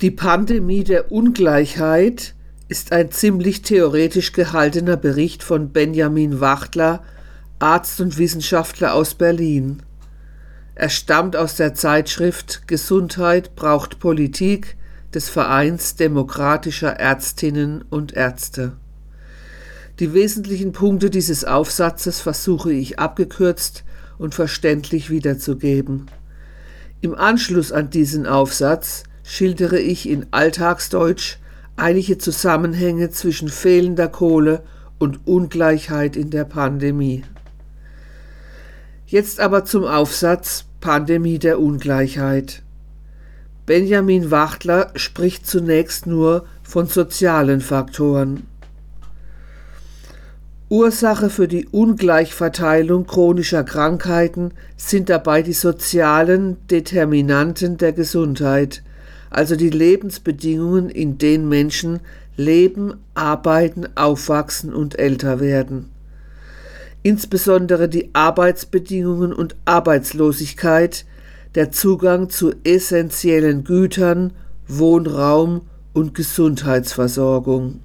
Die Pandemie der Ungleichheit ist ein ziemlich theoretisch gehaltener Bericht von Benjamin Wachtler, Arzt und Wissenschaftler aus Berlin. Er stammt aus der Zeitschrift Gesundheit braucht Politik des Vereins demokratischer Ärztinnen und Ärzte. Die wesentlichen Punkte dieses Aufsatzes versuche ich abgekürzt und verständlich wiederzugeben. Im Anschluss an diesen Aufsatz schildere ich in Alltagsdeutsch einige Zusammenhänge zwischen fehlender Kohle und Ungleichheit in der Pandemie. Jetzt aber zum Aufsatz Pandemie der Ungleichheit. Benjamin Wachtler spricht zunächst nur von sozialen Faktoren. Ursache für die Ungleichverteilung chronischer Krankheiten sind dabei die sozialen Determinanten der Gesundheit, also die Lebensbedingungen, in denen Menschen leben, arbeiten, aufwachsen und älter werden. Insbesondere die Arbeitsbedingungen und Arbeitslosigkeit, der Zugang zu essentiellen Gütern, Wohnraum und Gesundheitsversorgung.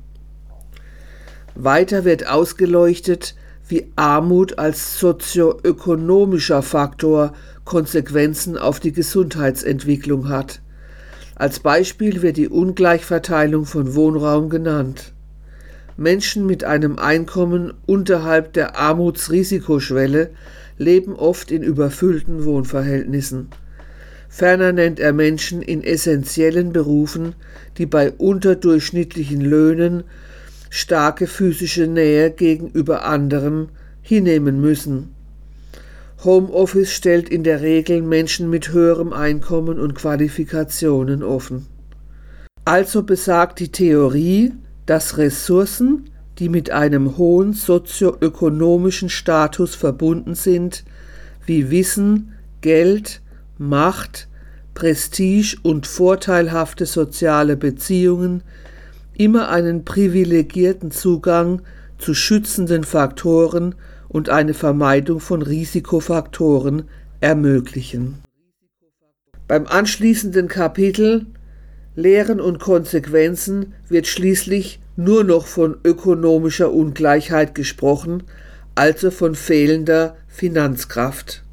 Weiter wird ausgeleuchtet, wie Armut als sozioökonomischer Faktor Konsequenzen auf die Gesundheitsentwicklung hat. Als Beispiel wird die Ungleichverteilung von Wohnraum genannt. Menschen mit einem Einkommen unterhalb der Armutsrisikoschwelle leben oft in überfüllten Wohnverhältnissen. Ferner nennt er Menschen in essentiellen Berufen, die bei unterdurchschnittlichen Löhnen starke physische Nähe gegenüber anderem hinnehmen müssen. Homeoffice stellt in der Regel Menschen mit höherem Einkommen und Qualifikationen offen. Also besagt die Theorie, dass Ressourcen, die mit einem hohen sozioökonomischen Status verbunden sind, wie Wissen, Geld, Macht, Prestige und vorteilhafte soziale Beziehungen, immer einen privilegierten Zugang zu schützenden Faktoren und eine Vermeidung von Risikofaktoren ermöglichen. Beim anschließenden Kapitel Lehren und Konsequenzen wird schließlich nur noch von ökonomischer Ungleichheit gesprochen, also von fehlender Finanzkraft.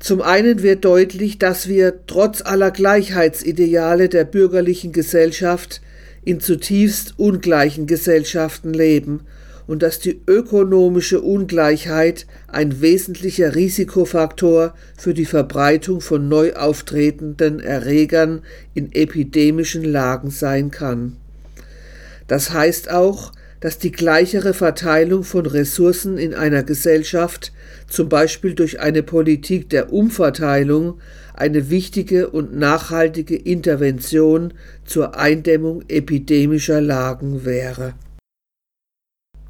Zum einen wird deutlich, dass wir trotz aller Gleichheitsideale der bürgerlichen Gesellschaft in zutiefst ungleichen Gesellschaften leben und dass die ökonomische Ungleichheit ein wesentlicher Risikofaktor für die Verbreitung von neu auftretenden Erregern in epidemischen Lagen sein kann. Das heißt auch, dass die gleichere Verteilung von Ressourcen in einer Gesellschaft, zum Beispiel durch eine Politik der Umverteilung, eine wichtige und nachhaltige Intervention zur Eindämmung epidemischer Lagen wäre.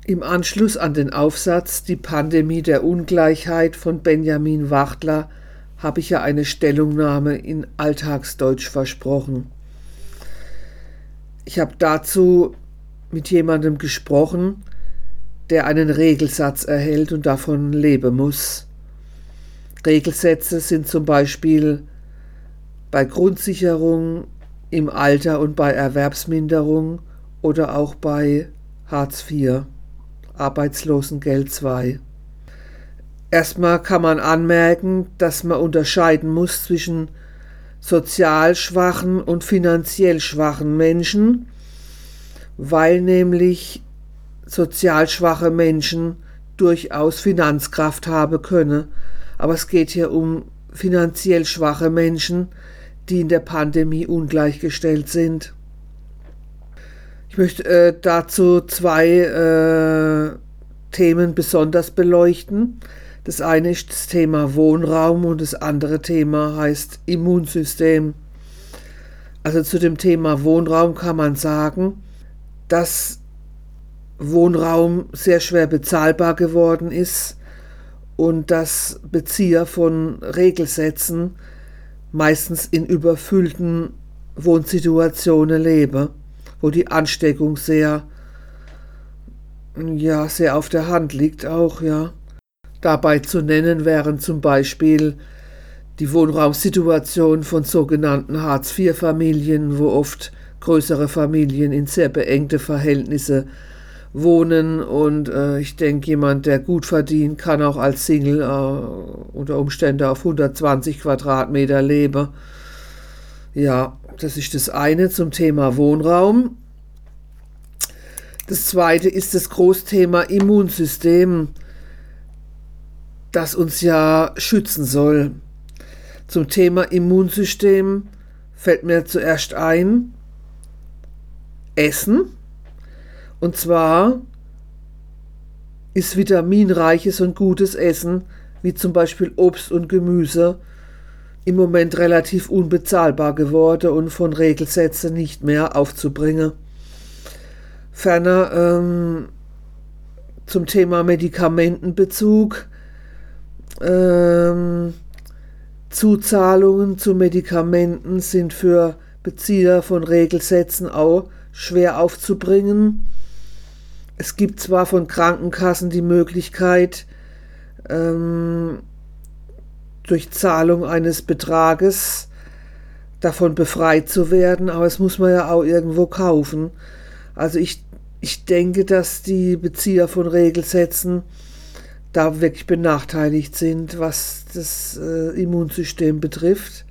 Im Anschluss an den Aufsatz Die Pandemie der Ungleichheit von Benjamin Wachtler habe ich ja eine Stellungnahme in Alltagsdeutsch versprochen. Ich habe dazu mit jemandem gesprochen, der einen Regelsatz erhält und davon leben muss. Regelsätze sind zum Beispiel bei Grundsicherung im Alter und bei Erwerbsminderung oder auch bei Hartz IV. Arbeitslosengeld II. Erstmal kann man anmerken, dass man unterscheiden muss zwischen sozial schwachen und finanziell schwachen Menschen, weil nämlich sozial schwache Menschen durchaus Finanzkraft haben können. Aber es geht hier um finanziell schwache Menschen, die in der Pandemie ungleichgestellt sind. Ich möchte äh, dazu zwei äh, Themen besonders beleuchten. Das eine ist das Thema Wohnraum und das andere Thema heißt Immunsystem. Also zu dem Thema Wohnraum kann man sagen, dass Wohnraum sehr schwer bezahlbar geworden ist und dass Bezieher von Regelsätzen meistens in überfüllten Wohnsituationen leben wo die Ansteckung sehr, ja, sehr auf der Hand liegt auch, ja. Dabei zu nennen wären zum Beispiel die Wohnraumsituation von sogenannten Hartz-IV-Familien, wo oft größere Familien in sehr beengte Verhältnisse wohnen und äh, ich denke, jemand, der gut verdient, kann auch als Single äh, unter Umständen auf 120 Quadratmeter leben. Ja, das ist das eine zum Thema Wohnraum. Das zweite ist das Großthema Immunsystem, das uns ja schützen soll. Zum Thema Immunsystem fällt mir zuerst ein Essen. Und zwar ist vitaminreiches und gutes Essen, wie zum Beispiel Obst und Gemüse, im Moment relativ unbezahlbar geworden und von Regelsätzen nicht mehr aufzubringen. Ferner ähm, zum Thema Medikamentenbezug. Ähm, Zuzahlungen zu Medikamenten sind für Bezieher von Regelsätzen auch schwer aufzubringen. Es gibt zwar von Krankenkassen die Möglichkeit, ähm, durch Zahlung eines Betrages davon befreit zu werden, aber es muss man ja auch irgendwo kaufen. Also ich, ich denke, dass die Bezieher von Regelsätzen da wirklich benachteiligt sind, was das äh, Immunsystem betrifft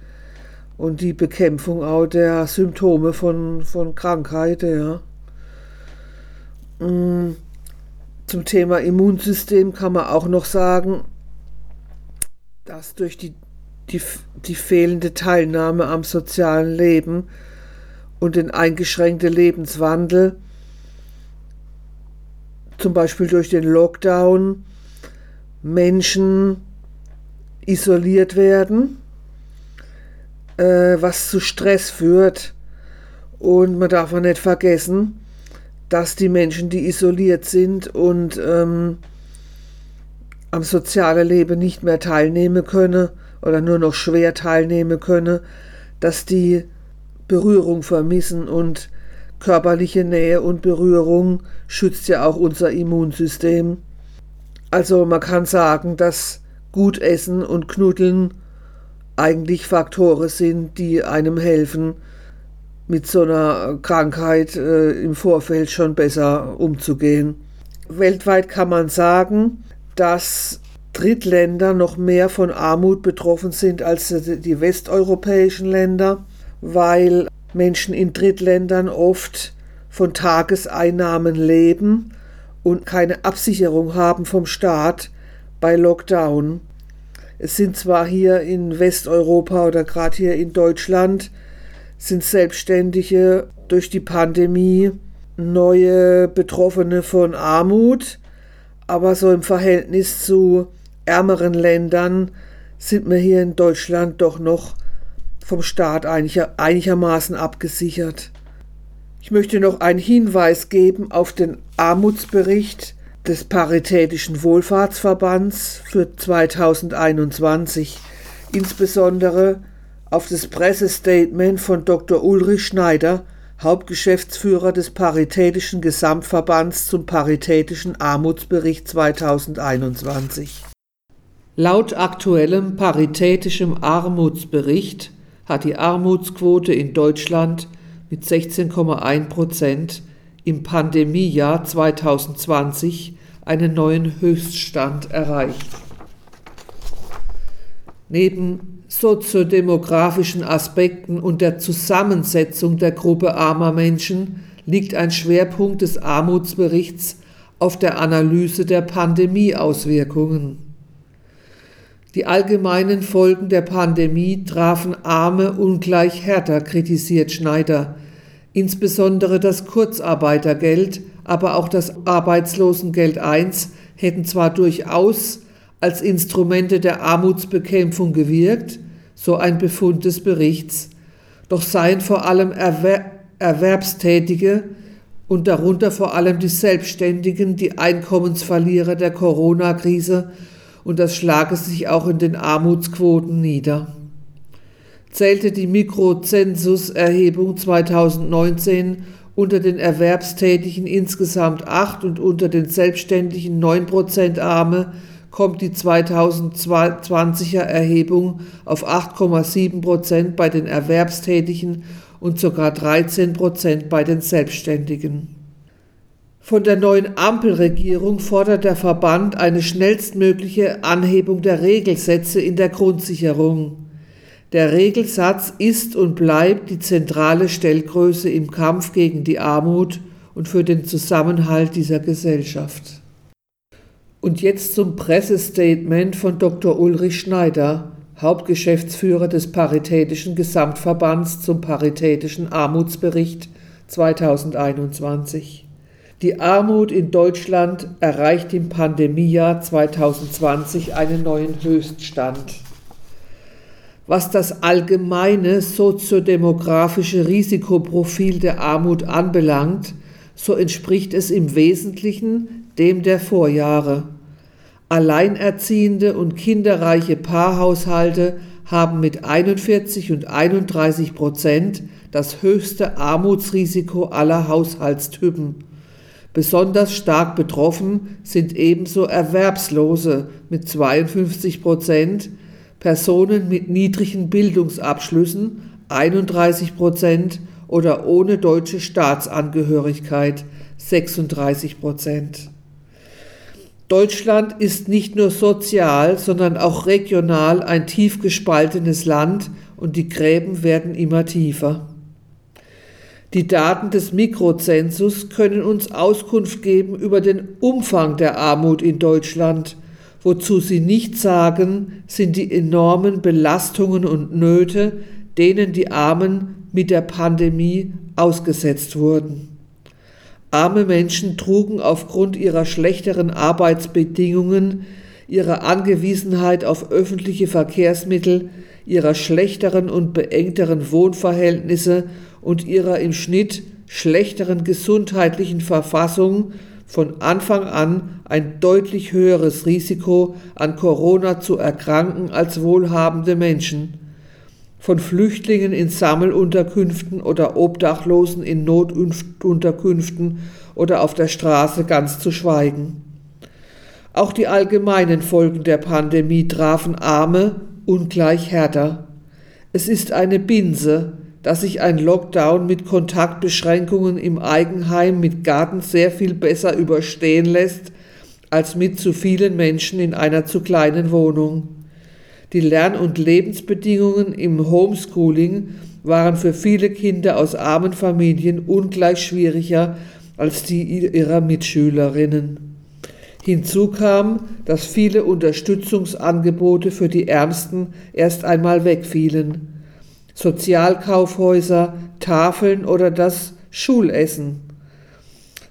und die Bekämpfung auch der Symptome von, von Krankheit. Ja. Mm, zum Thema Immunsystem kann man auch noch sagen, dass durch die, die, die fehlende Teilnahme am sozialen Leben und den eingeschränkten Lebenswandel, zum Beispiel durch den Lockdown, Menschen isoliert werden, äh, was zu Stress führt. Und man darf auch nicht vergessen, dass die Menschen, die isoliert sind und ähm, am sozialen Leben nicht mehr teilnehmen können oder nur noch schwer teilnehmen können, dass die Berührung vermissen und körperliche Nähe und Berührung schützt ja auch unser Immunsystem. Also man kann sagen, dass gut essen und knuddeln eigentlich Faktoren sind, die einem helfen, mit so einer Krankheit äh, im Vorfeld schon besser umzugehen. Weltweit kann man sagen, dass Drittländer noch mehr von Armut betroffen sind als die westeuropäischen Länder, weil Menschen in Drittländern oft von Tageseinnahmen leben und keine Absicherung haben vom Staat bei Lockdown. Es sind zwar hier in Westeuropa oder gerade hier in Deutschland sind Selbstständige durch die Pandemie neue Betroffene von Armut, aber so im Verhältnis zu ärmeren Ländern sind wir hier in Deutschland doch noch vom Staat einiger, einigermaßen abgesichert. Ich möchte noch einen Hinweis geben auf den Armutsbericht des Paritätischen Wohlfahrtsverbands für 2021, insbesondere auf das Pressestatement von Dr. Ulrich Schneider, Hauptgeschäftsführer des Paritätischen Gesamtverbands zum Paritätischen Armutsbericht 2021. Laut aktuellem Paritätischem Armutsbericht hat die Armutsquote in Deutschland mit 16,1 Prozent im Pandemiejahr 2020 einen neuen Höchststand erreicht. Neben soziodemografischen Aspekten und der Zusammensetzung der Gruppe armer Menschen liegt ein Schwerpunkt des Armutsberichts auf der Analyse der Pandemieauswirkungen. Die allgemeinen Folgen der Pandemie trafen Arme ungleich härter, kritisiert Schneider. Insbesondere das Kurzarbeitergeld, aber auch das Arbeitslosengeld I hätten zwar durchaus als Instrumente der Armutsbekämpfung gewirkt, so ein Befund des Berichts, doch seien vor allem Erwer Erwerbstätige und darunter vor allem die Selbstständigen die Einkommensverlierer der Corona-Krise und das schlage sich auch in den Armutsquoten nieder. Zählte die Mikrozensuserhebung 2019 unter den Erwerbstätigen insgesamt acht und unter den Selbstständigen neun Prozent Arme, kommt die 2020er Erhebung auf 8,7 Prozent bei den Erwerbstätigen und sogar 13 Prozent bei den Selbstständigen. Von der neuen Ampelregierung fordert der Verband eine schnellstmögliche Anhebung der Regelsätze in der Grundsicherung. Der Regelsatz ist und bleibt die zentrale Stellgröße im Kampf gegen die Armut und für den Zusammenhalt dieser Gesellschaft. Und jetzt zum Pressestatement von Dr. Ulrich Schneider, Hauptgeschäftsführer des Paritätischen Gesamtverbands zum Paritätischen Armutsbericht 2021. Die Armut in Deutschland erreicht im Pandemiejahr 2020 einen neuen Höchststand. Was das allgemeine soziodemografische Risikoprofil der Armut anbelangt, so entspricht es im Wesentlichen dem der Vorjahre. Alleinerziehende und kinderreiche Paarhaushalte haben mit 41 und 31 Prozent das höchste Armutsrisiko aller Haushaltstypen. Besonders stark betroffen sind ebenso Erwerbslose mit 52 Prozent, Personen mit niedrigen Bildungsabschlüssen 31 Prozent oder ohne deutsche Staatsangehörigkeit 36 Prozent. Deutschland ist nicht nur sozial, sondern auch regional ein tief gespaltenes Land und die Gräben werden immer tiefer. Die Daten des Mikrozensus können uns Auskunft geben über den Umfang der Armut in Deutschland. Wozu sie nicht sagen, sind die enormen Belastungen und Nöte, denen die Armen mit der Pandemie ausgesetzt wurden. Arme Menschen trugen aufgrund ihrer schlechteren Arbeitsbedingungen, ihrer Angewiesenheit auf öffentliche Verkehrsmittel, ihrer schlechteren und beengteren Wohnverhältnisse und ihrer im Schnitt schlechteren gesundheitlichen Verfassung von Anfang an ein deutlich höheres Risiko an Corona zu erkranken als wohlhabende Menschen. Von Flüchtlingen in Sammelunterkünften oder Obdachlosen in Notunterkünften oder auf der Straße ganz zu schweigen. Auch die allgemeinen Folgen der Pandemie trafen Arme ungleich härter. Es ist eine Binse, dass sich ein Lockdown mit Kontaktbeschränkungen im Eigenheim mit Garten sehr viel besser überstehen lässt als mit zu vielen Menschen in einer zu kleinen Wohnung. Die Lern- und Lebensbedingungen im Homeschooling waren für viele Kinder aus armen Familien ungleich schwieriger als die ihrer Mitschülerinnen. Hinzu kam, dass viele Unterstützungsangebote für die Ärmsten erst einmal wegfielen. Sozialkaufhäuser, Tafeln oder das Schulessen.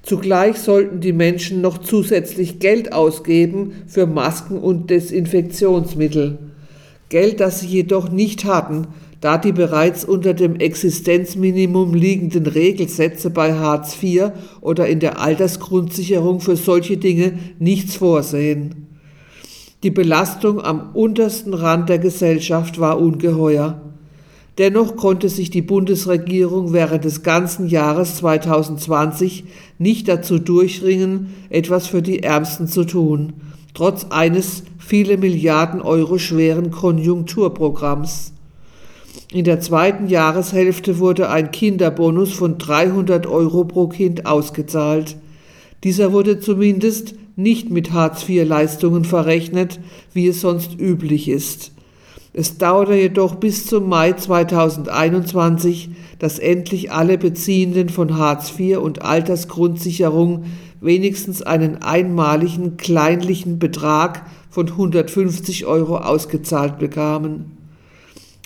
Zugleich sollten die Menschen noch zusätzlich Geld ausgeben für Masken und Desinfektionsmittel. Geld, das sie jedoch nicht hatten, da die bereits unter dem Existenzminimum liegenden Regelsätze bei Hartz IV oder in der Altersgrundsicherung für solche Dinge nichts vorsehen. Die Belastung am untersten Rand der Gesellschaft war ungeheuer. Dennoch konnte sich die Bundesregierung während des ganzen Jahres 2020 nicht dazu durchringen, etwas für die Ärmsten zu tun, trotz eines viele Milliarden Euro schweren Konjunkturprogramms. In der zweiten Jahreshälfte wurde ein Kinderbonus von 300 Euro pro Kind ausgezahlt. Dieser wurde zumindest nicht mit Hartz-IV-Leistungen verrechnet, wie es sonst üblich ist. Es dauerte jedoch bis zum Mai 2021, dass endlich alle Beziehenden von Hartz IV und Altersgrundsicherung wenigstens einen einmaligen kleinlichen Betrag von 150 Euro ausgezahlt bekamen.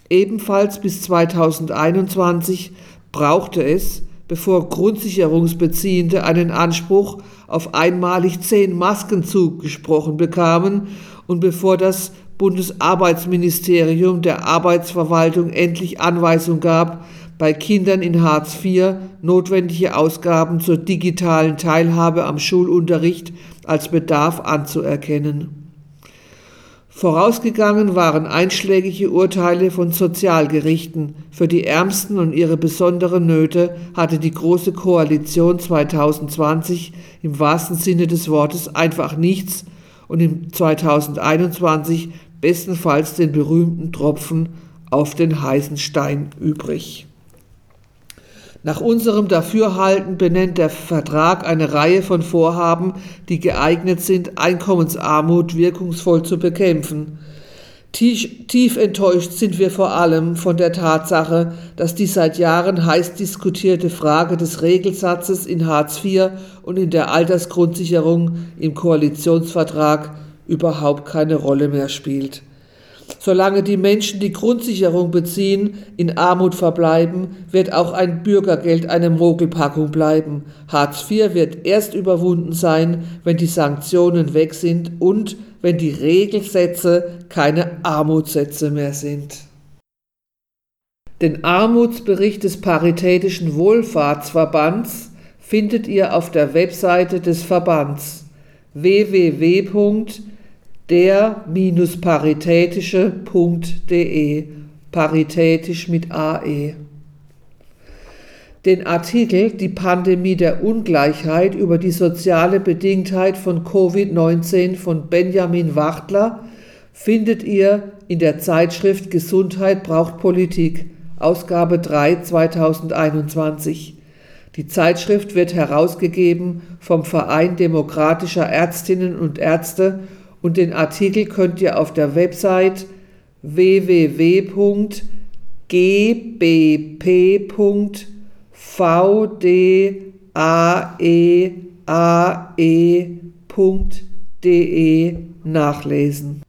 Ebenfalls bis 2021 brauchte es, bevor Grundsicherungsbeziehende einen Anspruch auf einmalig zehn Masken zugesprochen bekamen und bevor das Bundesarbeitsministerium der Arbeitsverwaltung endlich Anweisung gab, bei Kindern in Hartz IV notwendige Ausgaben zur digitalen Teilhabe am Schulunterricht als Bedarf anzuerkennen. Vorausgegangen waren einschlägige Urteile von Sozialgerichten. Für die Ärmsten und ihre besonderen Nöte hatte die Große Koalition 2020 im wahrsten Sinne des Wortes einfach nichts und im 2021 bestenfalls den berühmten Tropfen auf den heißen Stein übrig. Nach unserem Dafürhalten benennt der Vertrag eine Reihe von Vorhaben, die geeignet sind, Einkommensarmut wirkungsvoll zu bekämpfen. Tief, tief, enttäuscht sind wir vor allem von der Tatsache, dass die seit Jahren heiß diskutierte Frage des Regelsatzes in Hartz IV und in der Altersgrundsicherung im Koalitionsvertrag überhaupt keine Rolle mehr spielt. Solange die Menschen die Grundsicherung beziehen, in Armut verbleiben, wird auch ein Bürgergeld eine Mogelpackung bleiben. Hartz IV wird erst überwunden sein, wenn die Sanktionen weg sind und wenn die Regelsätze keine Armutssätze mehr sind. Den Armutsbericht des Paritätischen Wohlfahrtsverbands findet ihr auf der Webseite des Verbands www.der-paritätische.de paritätisch mit AE den Artikel Die Pandemie der Ungleichheit über die soziale Bedingtheit von Covid-19 von Benjamin Wachtler findet ihr in der Zeitschrift Gesundheit braucht Politik, Ausgabe 3 2021. Die Zeitschrift wird herausgegeben vom Verein Demokratischer Ärztinnen und Ärzte und den Artikel könnt ihr auf der Website www.gbp.de vdaeae.de nachlesen